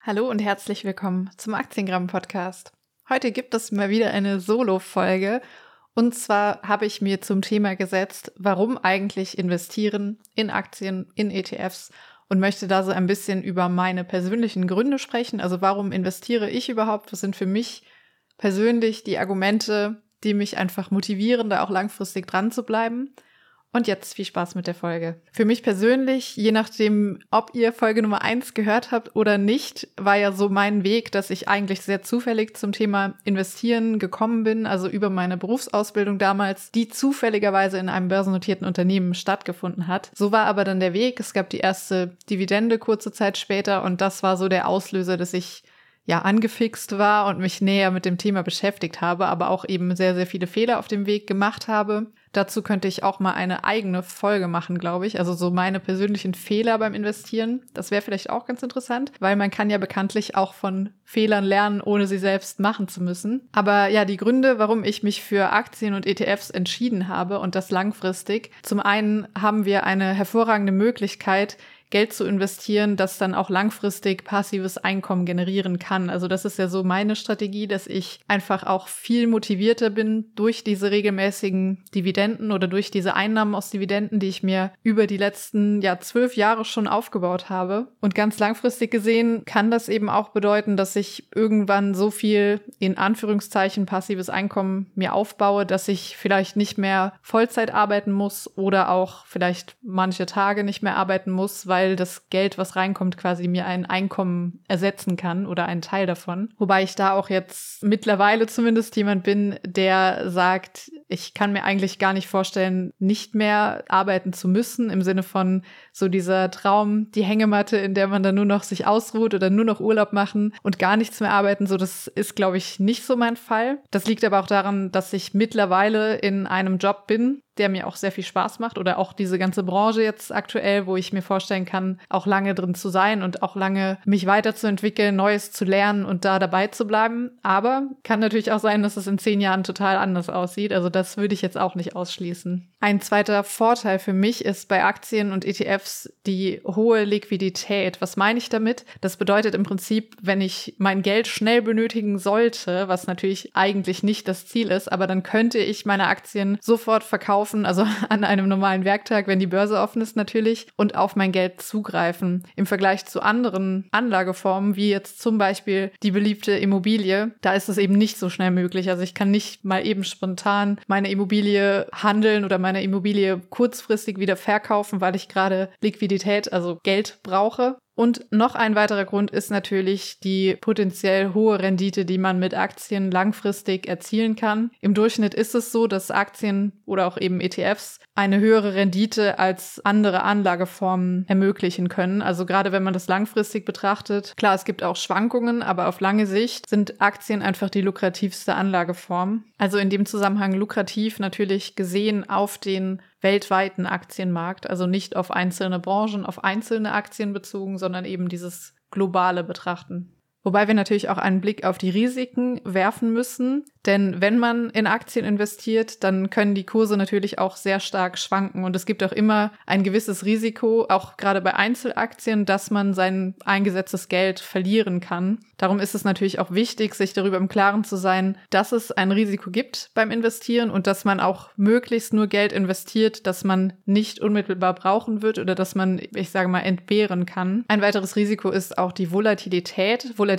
Hallo und herzlich willkommen zum Aktiengramm Podcast. Heute gibt es mal wieder eine Solo-Folge. Und zwar habe ich mir zum Thema gesetzt, warum eigentlich investieren in Aktien, in ETFs und möchte da so ein bisschen über meine persönlichen Gründe sprechen. Also warum investiere ich überhaupt? Was sind für mich persönlich die Argumente, die mich einfach motivieren, da auch langfristig dran zu bleiben? Und jetzt viel Spaß mit der Folge. Für mich persönlich, je nachdem, ob ihr Folge Nummer eins gehört habt oder nicht, war ja so mein Weg, dass ich eigentlich sehr zufällig zum Thema Investieren gekommen bin, also über meine Berufsausbildung damals, die zufälligerweise in einem börsennotierten Unternehmen stattgefunden hat. So war aber dann der Weg. Es gab die erste Dividende kurze Zeit später und das war so der Auslöser, dass ich ja angefixt war und mich näher mit dem Thema beschäftigt habe, aber auch eben sehr, sehr viele Fehler auf dem Weg gemacht habe. Dazu könnte ich auch mal eine eigene Folge machen, glaube ich. Also so meine persönlichen Fehler beim Investieren. Das wäre vielleicht auch ganz interessant, weil man kann ja bekanntlich auch von Fehlern lernen, ohne sie selbst machen zu müssen. Aber ja, die Gründe, warum ich mich für Aktien und ETFs entschieden habe und das langfristig. Zum einen haben wir eine hervorragende Möglichkeit, Geld zu investieren, das dann auch langfristig passives Einkommen generieren kann. Also das ist ja so meine Strategie, dass ich einfach auch viel motivierter bin durch diese regelmäßigen Dividenden oder durch diese Einnahmen aus Dividenden, die ich mir über die letzten ja zwölf Jahre schon aufgebaut habe. Und ganz langfristig gesehen kann das eben auch bedeuten, dass ich irgendwann so viel in Anführungszeichen passives Einkommen mir aufbaue, dass ich vielleicht nicht mehr Vollzeit arbeiten muss oder auch vielleicht manche Tage nicht mehr arbeiten muss, weil weil das Geld, was reinkommt, quasi mir ein Einkommen ersetzen kann oder einen Teil davon. Wobei ich da auch jetzt mittlerweile zumindest jemand bin, der sagt, ich kann mir eigentlich gar nicht vorstellen, nicht mehr arbeiten zu müssen, im Sinne von so dieser Traum, die Hängematte, in der man dann nur noch sich ausruht oder nur noch Urlaub machen und gar nichts mehr arbeiten. So, das ist, glaube ich, nicht so mein Fall. Das liegt aber auch daran, dass ich mittlerweile in einem Job bin, der mir auch sehr viel Spaß macht oder auch diese ganze Branche jetzt aktuell, wo ich mir vorstellen kann, auch lange drin zu sein und auch lange mich weiterzuentwickeln, Neues zu lernen und da dabei zu bleiben. Aber kann natürlich auch sein, dass es in zehn Jahren total anders aussieht. Also das würde ich jetzt auch nicht ausschließen. Ein zweiter Vorteil für mich ist bei Aktien und ETFs die hohe Liquidität. Was meine ich damit? Das bedeutet im Prinzip, wenn ich mein Geld schnell benötigen sollte, was natürlich eigentlich nicht das Ziel ist, aber dann könnte ich meine Aktien sofort verkaufen kaufen, also an einem normalen Werktag, wenn die Börse offen ist natürlich, und auf mein Geld zugreifen. Im Vergleich zu anderen Anlageformen, wie jetzt zum Beispiel die beliebte Immobilie, da ist es eben nicht so schnell möglich. Also ich kann nicht mal eben spontan meine Immobilie handeln oder meine Immobilie kurzfristig wieder verkaufen, weil ich gerade Liquidität, also Geld brauche. Und noch ein weiterer Grund ist natürlich die potenziell hohe Rendite, die man mit Aktien langfristig erzielen kann. Im Durchschnitt ist es so, dass Aktien oder auch eben ETFs eine höhere Rendite als andere Anlageformen ermöglichen können. Also gerade wenn man das langfristig betrachtet. Klar, es gibt auch Schwankungen, aber auf lange Sicht sind Aktien einfach die lukrativste Anlageform. Also in dem Zusammenhang lukrativ natürlich gesehen auf den weltweiten Aktienmarkt, also nicht auf einzelne Branchen, auf einzelne Aktien bezogen, sondern eben dieses globale Betrachten. Wobei wir natürlich auch einen Blick auf die Risiken werfen müssen. Denn wenn man in Aktien investiert, dann können die Kurse natürlich auch sehr stark schwanken. Und es gibt auch immer ein gewisses Risiko, auch gerade bei Einzelaktien, dass man sein eingesetztes Geld verlieren kann. Darum ist es natürlich auch wichtig, sich darüber im Klaren zu sein, dass es ein Risiko gibt beim Investieren und dass man auch möglichst nur Geld investiert, das man nicht unmittelbar brauchen wird oder dass man, ich sage mal, entbehren kann. Ein weiteres Risiko ist auch die Volatilität. Volatilität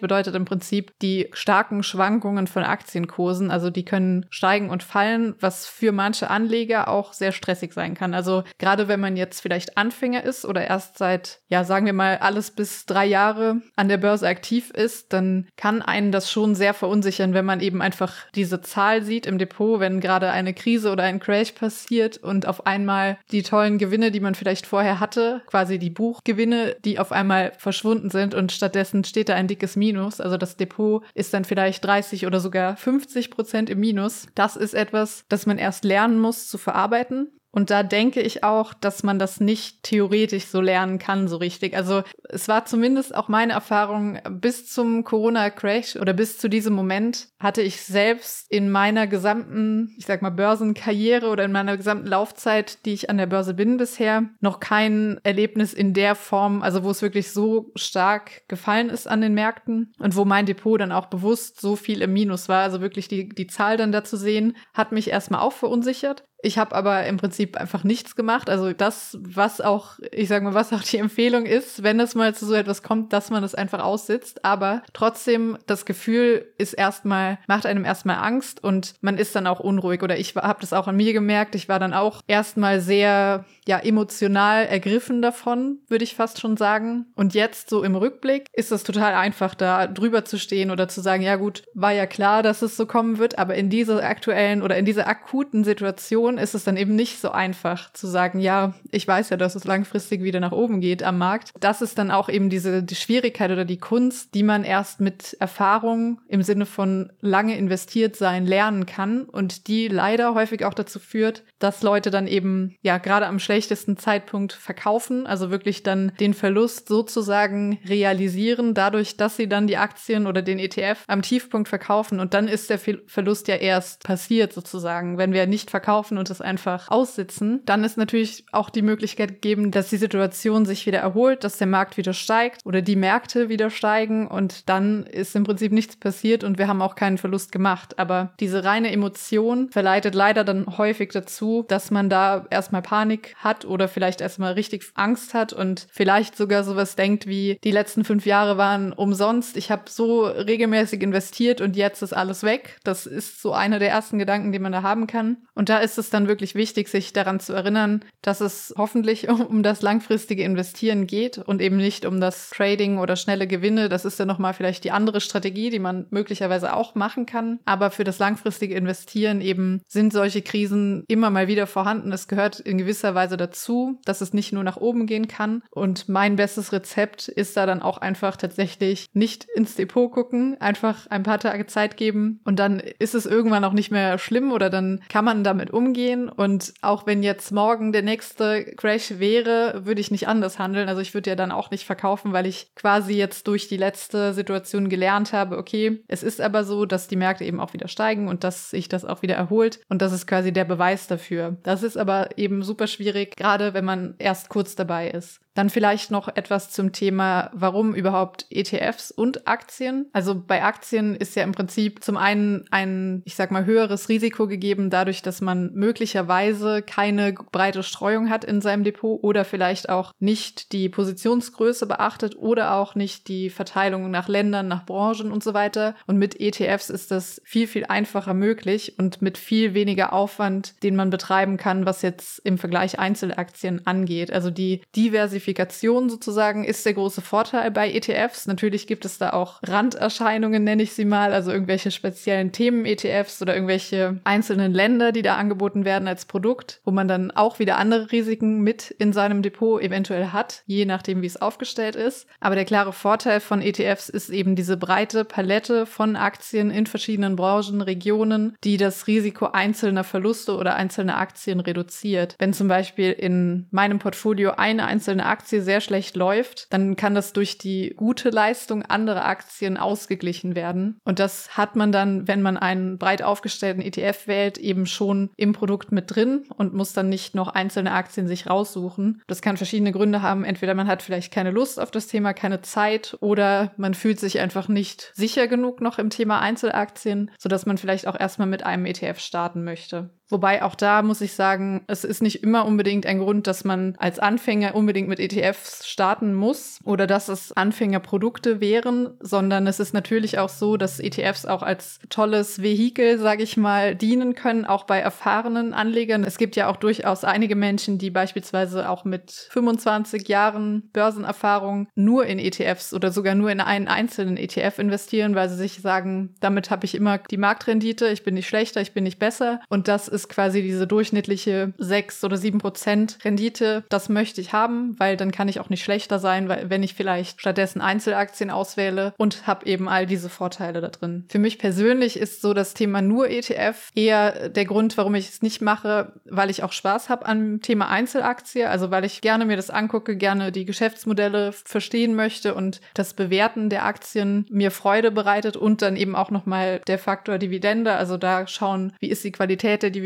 bedeutet im Prinzip die starken Schwankungen von Aktienkursen. Also die können steigen und fallen, was für manche Anleger auch sehr stressig sein kann. Also gerade wenn man jetzt vielleicht Anfänger ist oder erst seit, ja, sagen wir mal, alles bis drei Jahre an der Börse aktiv ist, dann kann einen das schon sehr verunsichern, wenn man eben einfach diese Zahl sieht im Depot, wenn gerade eine Krise oder ein Crash passiert und auf einmal die tollen Gewinne, die man vielleicht vorher hatte, quasi die Buchgewinne, die auf einmal verschwunden sind und stattdessen steht da ein dickes Minus. Also das Depot ist dann vielleicht 30 oder sogar 50 Prozent im Minus. Das ist etwas, das man erst lernen muss zu verarbeiten. Und da denke ich auch, dass man das nicht theoretisch so lernen kann, so richtig. Also es war zumindest auch meine Erfahrung, bis zum Corona-Crash oder bis zu diesem Moment hatte ich selbst in meiner gesamten, ich sag mal, Börsenkarriere oder in meiner gesamten Laufzeit, die ich an der Börse bin bisher, noch kein Erlebnis in der Form, also wo es wirklich so stark gefallen ist an den Märkten und wo mein Depot dann auch bewusst so viel im Minus war. Also wirklich die, die Zahl dann da zu sehen, hat mich erstmal auch verunsichert. Ich habe aber im Prinzip einfach nichts gemacht. Also das, was auch, ich sage mal, was auch die Empfehlung ist, wenn es mal zu so etwas kommt, dass man es einfach aussitzt. Aber trotzdem, das Gefühl ist erstmal, macht einem erstmal Angst und man ist dann auch unruhig. Oder ich habe das auch an mir gemerkt. Ich war dann auch erstmal sehr, ja, emotional ergriffen davon, würde ich fast schon sagen. Und jetzt so im Rückblick ist es total einfach, da drüber zu stehen oder zu sagen, ja gut, war ja klar, dass es so kommen wird. Aber in dieser aktuellen oder in dieser akuten Situation Situation ist es dann eben nicht so einfach zu sagen, ja, ich weiß ja, dass es langfristig wieder nach oben geht am Markt. Das ist dann auch eben diese die Schwierigkeit oder die Kunst, die man erst mit Erfahrung im Sinne von lange investiert sein lernen kann und die leider häufig auch dazu führt, dass Leute dann eben ja gerade am schlechtesten Zeitpunkt verkaufen, also wirklich dann den Verlust sozusagen realisieren, dadurch, dass sie dann die Aktien oder den ETF am Tiefpunkt verkaufen und dann ist der Verlust ja erst passiert sozusagen, wenn wir nicht verkaufen und es einfach aussitzen, dann ist natürlich auch die Möglichkeit gegeben, dass die Situation sich wieder erholt, dass der Markt wieder steigt oder die Märkte wieder steigen und dann ist im Prinzip nichts passiert und wir haben auch keinen Verlust gemacht. Aber diese reine Emotion verleitet leider dann häufig dazu, dass man da erstmal Panik hat oder vielleicht erstmal richtig Angst hat und vielleicht sogar sowas denkt wie, die letzten fünf Jahre waren umsonst, ich habe so regelmäßig investiert und jetzt ist alles weg. Das ist so einer der ersten Gedanken, die man da haben kann. Und da ist es dann wirklich wichtig, sich daran zu erinnern, dass es hoffentlich um das langfristige Investieren geht und eben nicht um das Trading oder schnelle Gewinne. Das ist ja nochmal vielleicht die andere Strategie, die man möglicherweise auch machen kann. Aber für das langfristige Investieren eben sind solche Krisen immer mal wieder vorhanden. Es gehört in gewisser Weise dazu, dass es nicht nur nach oben gehen kann. Und mein bestes Rezept ist da dann auch einfach tatsächlich nicht ins Depot gucken, einfach ein paar Tage Zeit geben und dann ist es irgendwann auch nicht mehr schlimm oder dann kann man damit umgehen umgehen. Und auch wenn jetzt morgen der nächste Crash wäre, würde ich nicht anders handeln. Also ich würde ja dann auch nicht verkaufen, weil ich quasi jetzt durch die letzte Situation gelernt habe, okay, es ist aber so, dass die Märkte eben auch wieder steigen und dass sich das auch wieder erholt. Und das ist quasi der Beweis dafür. Das ist aber eben super schwierig, gerade wenn man erst kurz dabei ist. Dann vielleicht noch etwas zum Thema, warum überhaupt ETFs und Aktien. Also bei Aktien ist ja im Prinzip zum einen ein, ich sag mal, höheres Risiko gegeben, dadurch, dass man möglicherweise keine breite Streuung hat in seinem Depot oder vielleicht auch nicht die Positionsgröße beachtet oder auch nicht die Verteilung nach Ländern, nach Branchen und so weiter. Und mit ETFs ist das viel, viel einfacher möglich und mit viel weniger Aufwand, den man betreiben kann, was jetzt im Vergleich Einzelaktien angeht. Also die Diversifikation Diversifikation sozusagen ist der große Vorteil bei ETFs. Natürlich gibt es da auch Randerscheinungen, nenne ich sie mal, also irgendwelche speziellen Themen-ETFs oder irgendwelche einzelnen Länder, die da angeboten werden als Produkt, wo man dann auch wieder andere Risiken mit in seinem Depot eventuell hat, je nachdem, wie es aufgestellt ist. Aber der klare Vorteil von ETFs ist eben diese breite Palette von Aktien in verschiedenen Branchen, Regionen, die das Risiko einzelner Verluste oder einzelner Aktien reduziert. Wenn zum Beispiel in meinem Portfolio eine einzelne Aktie sehr schlecht läuft, dann kann das durch die gute Leistung anderer Aktien ausgeglichen werden. Und das hat man dann, wenn man einen breit aufgestellten ETF wählt, eben schon im Produkt mit drin und muss dann nicht noch einzelne Aktien sich raussuchen. Das kann verschiedene Gründe haben. Entweder man hat vielleicht keine Lust auf das Thema, keine Zeit oder man fühlt sich einfach nicht sicher genug noch im Thema Einzelaktien, sodass man vielleicht auch erstmal mit einem ETF starten möchte. Wobei auch da muss ich sagen, es ist nicht immer unbedingt ein Grund, dass man als Anfänger unbedingt mit ETFs starten muss oder dass es Anfängerprodukte wären, sondern es ist natürlich auch so, dass ETFs auch als tolles Vehikel, sage ich mal, dienen können, auch bei erfahrenen Anlegern. Es gibt ja auch durchaus einige Menschen, die beispielsweise auch mit 25 Jahren Börsenerfahrung nur in ETFs oder sogar nur in einen einzelnen ETF investieren, weil sie sich sagen, damit habe ich immer die Marktrendite, ich bin nicht schlechter, ich bin nicht besser und das ist ist quasi diese durchschnittliche sechs oder sieben Prozent Rendite. Das möchte ich haben, weil dann kann ich auch nicht schlechter sein, weil wenn ich vielleicht stattdessen Einzelaktien auswähle und habe eben all diese Vorteile da drin. Für mich persönlich ist so das Thema nur ETF eher der Grund, warum ich es nicht mache, weil ich auch Spaß habe am Thema Einzelaktie, also weil ich gerne mir das angucke, gerne die Geschäftsmodelle verstehen möchte und das Bewerten der Aktien mir Freude bereitet und dann eben auch nochmal der Faktor Dividende, also da schauen, wie ist die Qualität der Dividende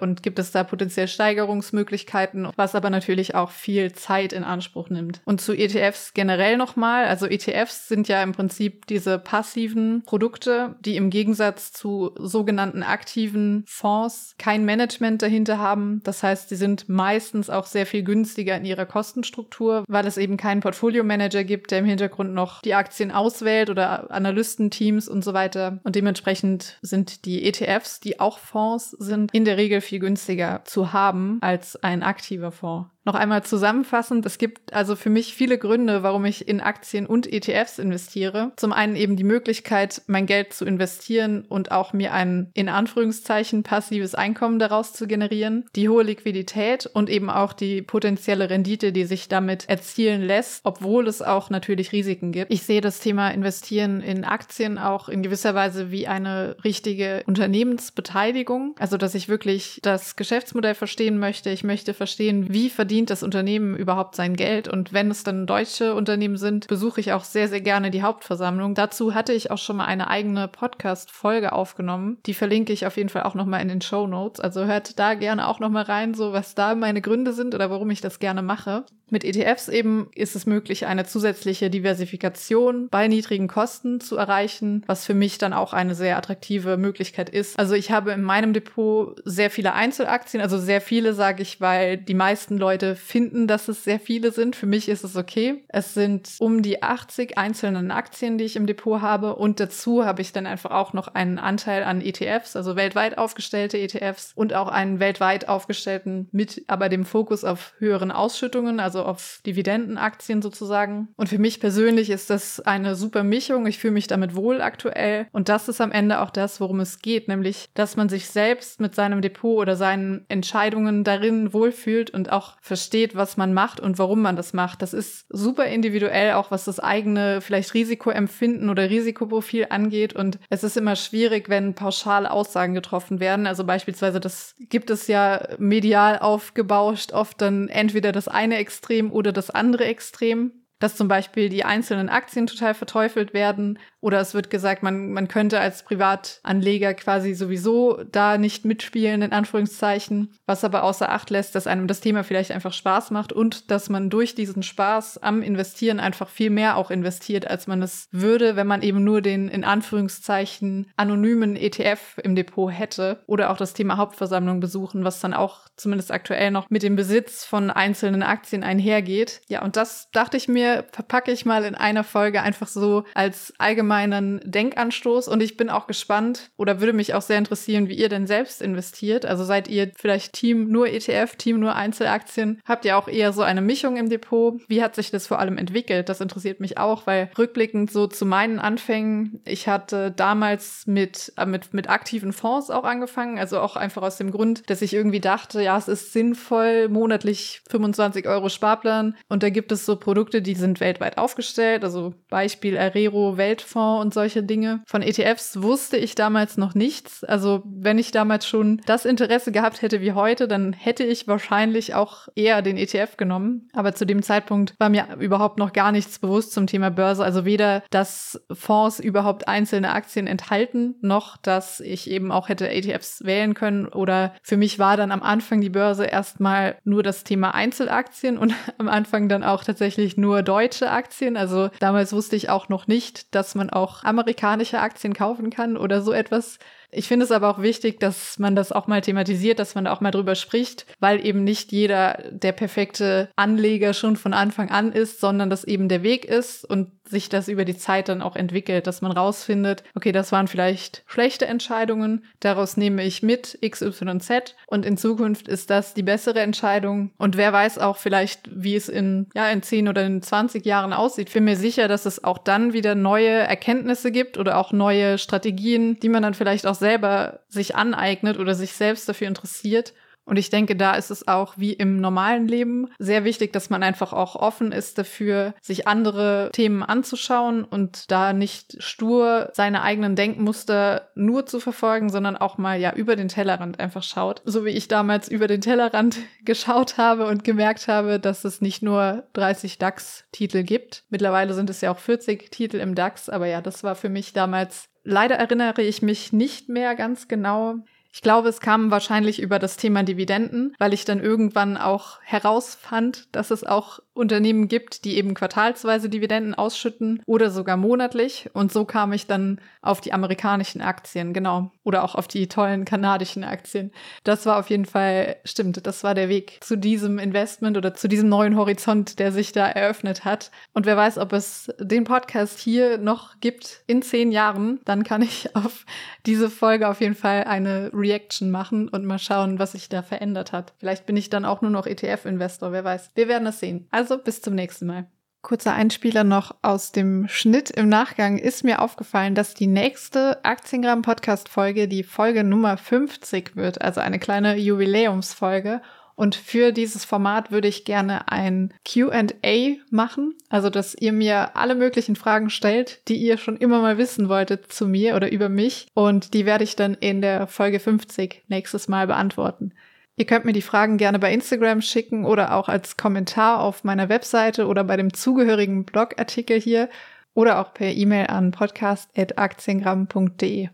und gibt es da potenziell Steigerungsmöglichkeiten, was aber natürlich auch viel Zeit in Anspruch nimmt. Und zu ETFs generell nochmal, also ETFs sind ja im Prinzip diese passiven Produkte, die im Gegensatz zu sogenannten aktiven Fonds kein Management dahinter haben. Das heißt, sie sind meistens auch sehr viel günstiger in ihrer Kostenstruktur, weil es eben keinen Portfolio-Manager gibt, der im Hintergrund noch die Aktien auswählt oder Analystenteams und so weiter. Und dementsprechend sind die ETFs, die auch Fonds sind, in der Regel viel günstiger zu haben als ein aktiver Fonds. Noch einmal zusammenfassend, es gibt also für mich viele Gründe, warum ich in Aktien und ETFs investiere. Zum einen eben die Möglichkeit, mein Geld zu investieren und auch mir ein in Anführungszeichen passives Einkommen daraus zu generieren, die hohe Liquidität und eben auch die potenzielle Rendite, die sich damit erzielen lässt, obwohl es auch natürlich Risiken gibt. Ich sehe das Thema Investieren in Aktien auch in gewisser Weise wie eine richtige Unternehmensbeteiligung, also dass ich wirklich das Geschäftsmodell verstehen möchte. Ich möchte verstehen, wie verdient verdient das Unternehmen überhaupt sein Geld? Und wenn es dann deutsche Unternehmen sind, besuche ich auch sehr, sehr gerne die Hauptversammlung. Dazu hatte ich auch schon mal eine eigene Podcast-Folge aufgenommen. Die verlinke ich auf jeden Fall auch nochmal in den Show Notes. Also hört da gerne auch nochmal rein, so was da meine Gründe sind oder warum ich das gerne mache. Mit ETFs eben ist es möglich, eine zusätzliche Diversifikation bei niedrigen Kosten zu erreichen, was für mich dann auch eine sehr attraktive Möglichkeit ist. Also ich habe in meinem Depot sehr viele Einzelaktien, also sehr viele sage ich, weil die meisten Leute finden, dass es sehr viele sind. Für mich ist es okay. Es sind um die 80 einzelnen Aktien, die ich im Depot habe und dazu habe ich dann einfach auch noch einen Anteil an ETFs, also weltweit aufgestellte ETFs und auch einen weltweit aufgestellten mit aber dem Fokus auf höheren Ausschüttungen, also also auf Dividendenaktien sozusagen. Und für mich persönlich ist das eine super Mischung. Ich fühle mich damit wohl aktuell. Und das ist am Ende auch das, worum es geht, nämlich, dass man sich selbst mit seinem Depot oder seinen Entscheidungen darin wohlfühlt und auch versteht, was man macht und warum man das macht. Das ist super individuell, auch was das eigene vielleicht Risikoempfinden oder Risikoprofil angeht. Und es ist immer schwierig, wenn pauschale Aussagen getroffen werden. Also beispielsweise, das gibt es ja medial aufgebauscht, oft dann entweder das eine Extrem Extrem oder das andere Extrem dass zum Beispiel die einzelnen Aktien total verteufelt werden oder es wird gesagt, man, man könnte als Privatanleger quasi sowieso da nicht mitspielen, in Anführungszeichen, was aber außer Acht lässt, dass einem das Thema vielleicht einfach Spaß macht und dass man durch diesen Spaß am Investieren einfach viel mehr auch investiert, als man es würde, wenn man eben nur den in Anführungszeichen anonymen ETF im Depot hätte oder auch das Thema Hauptversammlung besuchen, was dann auch zumindest aktuell noch mit dem Besitz von einzelnen Aktien einhergeht. Ja, und das dachte ich mir, verpacke ich mal in einer Folge einfach so als allgemeinen Denkanstoß. Und ich bin auch gespannt oder würde mich auch sehr interessieren, wie ihr denn selbst investiert. Also seid ihr vielleicht Team nur ETF, Team nur Einzelaktien? Habt ihr auch eher so eine Mischung im Depot? Wie hat sich das vor allem entwickelt? Das interessiert mich auch, weil rückblickend so zu meinen Anfängen, ich hatte damals mit, äh, mit, mit aktiven Fonds auch angefangen. Also auch einfach aus dem Grund, dass ich irgendwie dachte, ja, es ist sinnvoll, monatlich 25 Euro Sparplan. Und da gibt es so Produkte, die sind weltweit aufgestellt, also Beispiel Arero, Weltfonds und solche Dinge. Von ETFs wusste ich damals noch nichts. Also wenn ich damals schon das Interesse gehabt hätte wie heute, dann hätte ich wahrscheinlich auch eher den ETF genommen. Aber zu dem Zeitpunkt war mir überhaupt noch gar nichts bewusst zum Thema Börse. Also weder, dass Fonds überhaupt einzelne Aktien enthalten, noch dass ich eben auch hätte ETFs wählen können. Oder für mich war dann am Anfang die Börse erstmal nur das Thema Einzelaktien und am Anfang dann auch tatsächlich nur deutsche Aktien. Also damals wusste ich auch noch nicht, dass man auch amerikanische Aktien kaufen kann oder so etwas. Ich finde es aber auch wichtig, dass man das auch mal thematisiert, dass man da auch mal drüber spricht, weil eben nicht jeder der perfekte Anleger schon von Anfang an ist, sondern dass eben der Weg ist und sich das über die Zeit dann auch entwickelt, dass man rausfindet, okay, das waren vielleicht schlechte Entscheidungen, daraus nehme ich mit X, Y, Z und in Zukunft ist das die bessere Entscheidung und wer weiß auch vielleicht, wie es in, ja, in 10 oder in 20 Jahren aussieht. Ich bin mir sicher, dass es auch dann wieder neue Erkenntnisse gibt oder auch neue Strategien, die man dann vielleicht auch selber sich aneignet oder sich selbst dafür interessiert und ich denke, da ist es auch wie im normalen Leben sehr wichtig, dass man einfach auch offen ist dafür, sich andere Themen anzuschauen und da nicht stur seine eigenen Denkmuster nur zu verfolgen, sondern auch mal ja über den Tellerrand einfach schaut. So wie ich damals über den Tellerrand geschaut habe und gemerkt habe, dass es nicht nur 30 DAX-Titel gibt. Mittlerweile sind es ja auch 40 Titel im DAX, aber ja, das war für mich damals Leider erinnere ich mich nicht mehr ganz genau, ich glaube, es kam wahrscheinlich über das Thema Dividenden, weil ich dann irgendwann auch herausfand, dass es auch Unternehmen gibt, die eben quartalsweise Dividenden ausschütten oder sogar monatlich. Und so kam ich dann auf die amerikanischen Aktien, genau. Oder auch auf die tollen kanadischen Aktien. Das war auf jeden Fall, stimmt, das war der Weg zu diesem Investment oder zu diesem neuen Horizont, der sich da eröffnet hat. Und wer weiß, ob es den Podcast hier noch gibt in zehn Jahren, dann kann ich auf diese Folge auf jeden Fall eine Reaction machen und mal schauen, was sich da verändert hat. Vielleicht bin ich dann auch nur noch ETF-Investor, wer weiß. Wir werden es sehen. Also bis zum nächsten Mal. Kurzer Einspieler noch aus dem Schnitt im Nachgang ist mir aufgefallen, dass die nächste Aktiengramm Podcast Folge die Folge Nummer 50 wird, also eine kleine Jubiläumsfolge. Und für dieses Format würde ich gerne ein QA machen, also dass ihr mir alle möglichen Fragen stellt, die ihr schon immer mal wissen wolltet zu mir oder über mich. Und die werde ich dann in der Folge 50 nächstes Mal beantworten. Ihr könnt mir die Fragen gerne bei Instagram schicken oder auch als Kommentar auf meiner Webseite oder bei dem zugehörigen Blogartikel hier oder auch per E-Mail an podcast.aktiengramm.de.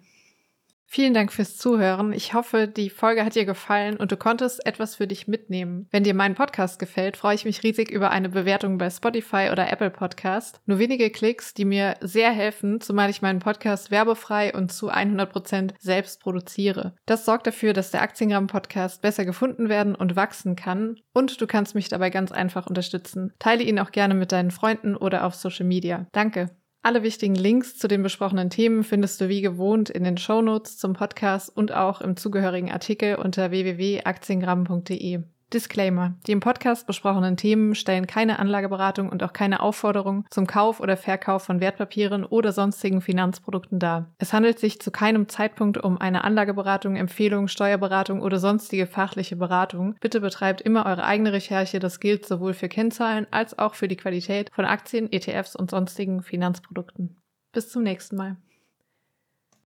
Vielen Dank fürs Zuhören. Ich hoffe, die Folge hat dir gefallen und du konntest etwas für dich mitnehmen. Wenn dir mein Podcast gefällt, freue ich mich riesig über eine Bewertung bei Spotify oder Apple Podcast. Nur wenige Klicks, die mir sehr helfen, zumal ich meinen Podcast werbefrei und zu 100 Prozent selbst produziere. Das sorgt dafür, dass der Aktiengramm Podcast besser gefunden werden und wachsen kann und du kannst mich dabei ganz einfach unterstützen. Teile ihn auch gerne mit deinen Freunden oder auf Social Media. Danke. Alle wichtigen Links zu den besprochenen Themen findest du wie gewohnt in den Shownotes zum Podcast und auch im zugehörigen Artikel unter www.aktiengramm.de. Disclaimer. Die im Podcast besprochenen Themen stellen keine Anlageberatung und auch keine Aufforderung zum Kauf oder Verkauf von Wertpapieren oder sonstigen Finanzprodukten dar. Es handelt sich zu keinem Zeitpunkt um eine Anlageberatung, Empfehlung, Steuerberatung oder sonstige fachliche Beratung. Bitte betreibt immer eure eigene Recherche. Das gilt sowohl für Kennzahlen als auch für die Qualität von Aktien, ETFs und sonstigen Finanzprodukten. Bis zum nächsten Mal.